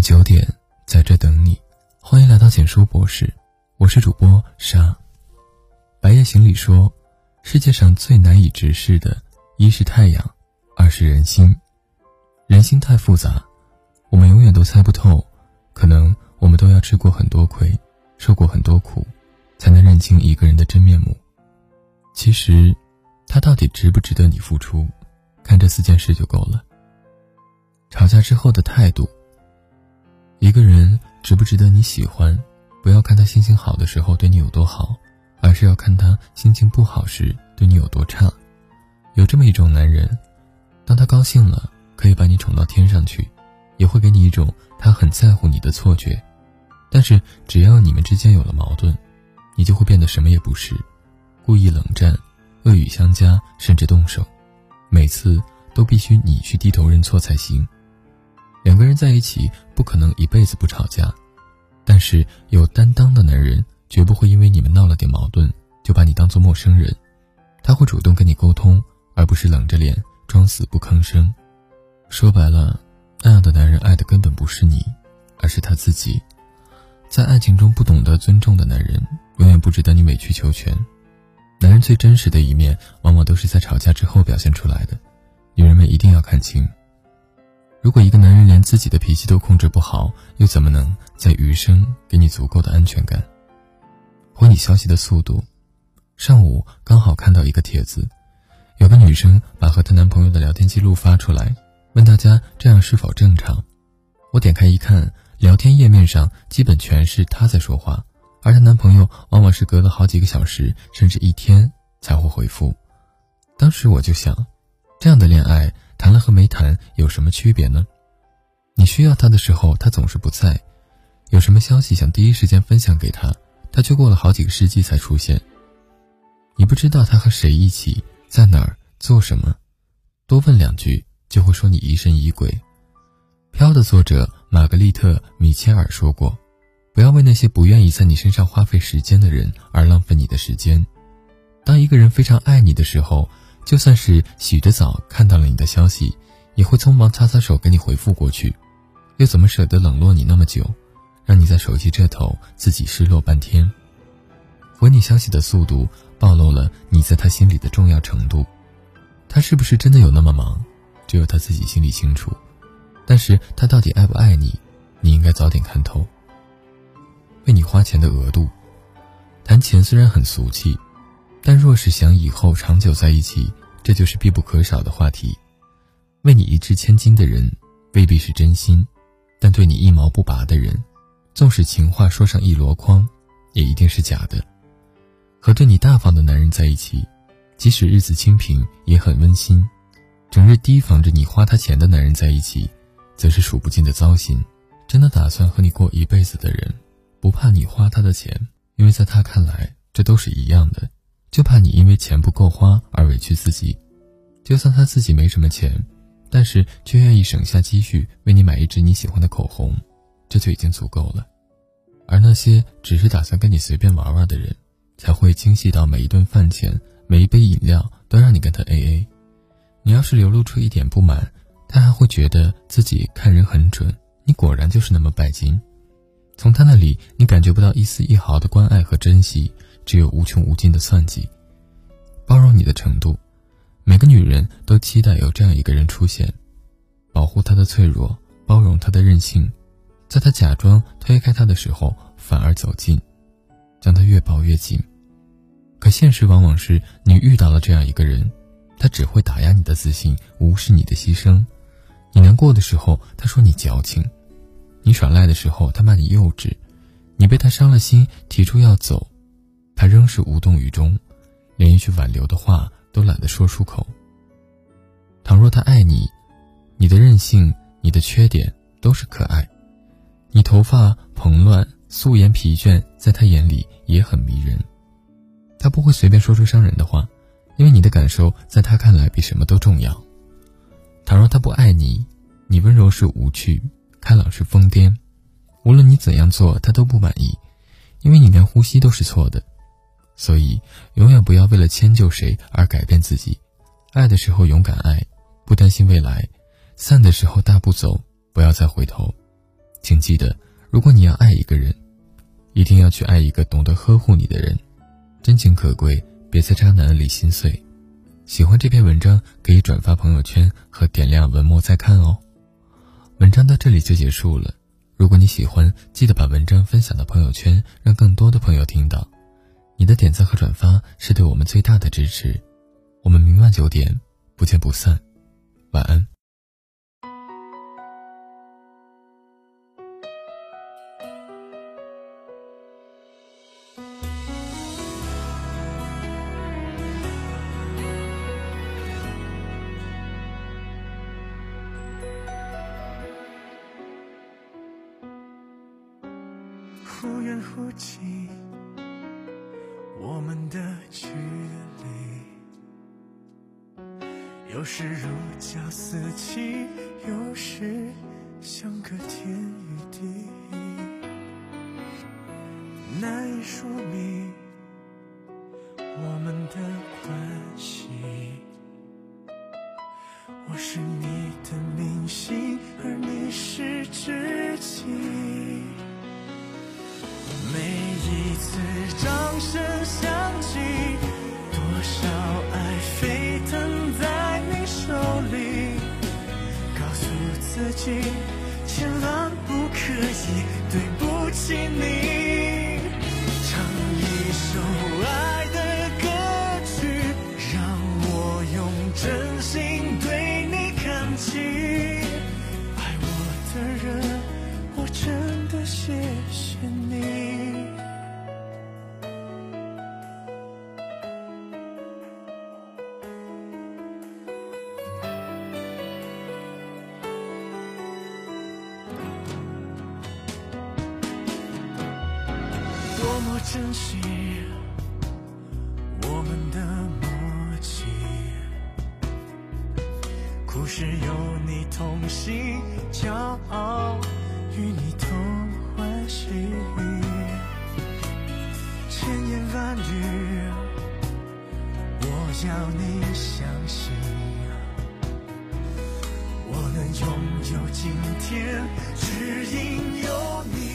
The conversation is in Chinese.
九点，在这等你。欢迎来到简书博士，我是主播沙。白夜行里说，世界上最难以直视的，一是太阳，二是人心。人心太复杂，我们永远都猜不透。可能我们都要吃过很多亏，受过很多苦，才能认清一个人的真面目。其实，他到底值不值得你付出，看这四件事就够了。吵架之后的态度。一个人值不值得你喜欢，不要看他心情好的时候对你有多好，而是要看他心情不好时对你有多差。有这么一种男人，当他高兴了，可以把你宠到天上去，也会给你一种他很在乎你的错觉。但是只要你们之间有了矛盾，你就会变得什么也不是，故意冷战，恶语相加，甚至动手，每次都必须你去低头认错才行。两个人在一起不可能一辈子不吵架，但是有担当的男人绝不会因为你们闹了点矛盾就把你当做陌生人，他会主动跟你沟通，而不是冷着脸装死不吭声。说白了，那样的男人爱的根本不是你，而是他自己。在爱情中不懂得尊重的男人，永远不值得你委曲求全。男人最真实的一面，往往都是在吵架之后表现出来的，女人们一定要看清。如果一个男人连自己的脾气都控制不好，又怎么能在余生给你足够的安全感？回你消息的速度，上午刚好看到一个帖子，有个女生把和她男朋友的聊天记录发出来，问大家这样是否正常。我点开一看，聊天页面上基本全是她在说话，而她男朋友往往是隔了好几个小时甚至一天才会回复。当时我就想，这样的恋爱。谈了和没谈有什么区别呢？你需要他的时候，他总是不在；有什么消息想第一时间分享给他，他却过了好几个世纪才出现。你不知道他和谁一起，在哪儿做什么，多问两句就会说你疑神疑鬼。《飘》的作者玛格丽特·米切尔说过：“不要为那些不愿意在你身上花费时间的人而浪费你的时间。当一个人非常爱你的时候。”就算是洗着澡看到了你的消息，也会匆忙擦擦手给你回复过去，又怎么舍得冷落你那么久，让你在手机这头自己失落半天？回你消息的速度暴露了你在他心里的重要程度。他是不是真的有那么忙，只有他自己心里清楚。但是他到底爱不爱你，你应该早点看透。为你花钱的额度，谈钱虽然很俗气。但若是想以后长久在一起，这就是必不可少的话题。为你一掷千金的人，未必是真心；但对你一毛不拔的人，纵使情话说上一箩筐，也一定是假的。和对你大方的男人在一起，即使日子清贫，也很温馨；整日提防着你花他钱的男人在一起，则是数不尽的糟心。真的打算和你过一辈子的人，不怕你花他的钱，因为在他看来，这都是一样的。就怕你因为钱不够花而委屈自己，就算他自己没什么钱，但是却愿意省下积蓄为你买一支你喜欢的口红，这就已经足够了。而那些只是打算跟你随便玩玩的人，才会精细到每一顿饭钱、每一杯饮料都让你跟他 A A。你要是流露出一点不满，他还会觉得自己看人很准，你果然就是那么拜金。从他那里，你感觉不到一丝一毫的关爱和珍惜。只有无穷无尽的算计，包容你的程度。每个女人都期待有这样一个人出现，保护她的脆弱，包容她的任性，在她假装推开她的时候，反而走近，将她越抱越紧。可现实往往是你遇到了这样一个人，他只会打压你的自信，无视你的牺牲。你难过的时候，他说你矫情；你耍赖的时候，他骂你幼稚；你被他伤了心，提出要走。他仍是无动于衷，连一句挽留的话都懒得说出口。倘若他爱你，你的任性、你的缺点都是可爱。你头发蓬乱、素颜疲倦，在他眼里也很迷人。他不会随便说出伤人的话，因为你的感受在他看来比什么都重要。倘若他不爱你，你温柔是无趣，开朗是疯癫。无论你怎样做，他都不满意，因为你连呼吸都是错的。所以，永远不要为了迁就谁而改变自己。爱的时候勇敢爱，不担心未来；散的时候大步走，不要再回头。请记得，如果你要爱一个人，一定要去爱一个懂得呵护你的人。真情可贵，别在渣男里心碎。喜欢这篇文章，可以转发朋友圈和点亮文末再看哦。文章到这里就结束了。如果你喜欢，记得把文章分享到朋友圈，让更多的朋友听到。你的点赞和转发是对我们最大的支持。我们明晚九点不见不散。晚安。忽远忽近，们的距离，有时如胶似漆，有时相隔天与地，难以说明我们的关系。我是你的明星，己，千万不可以对不起你。么珍惜我们的默契，故事有你同行，骄傲与你同欢喜。千言万语，我要你相信，我能拥有今天，只因有你。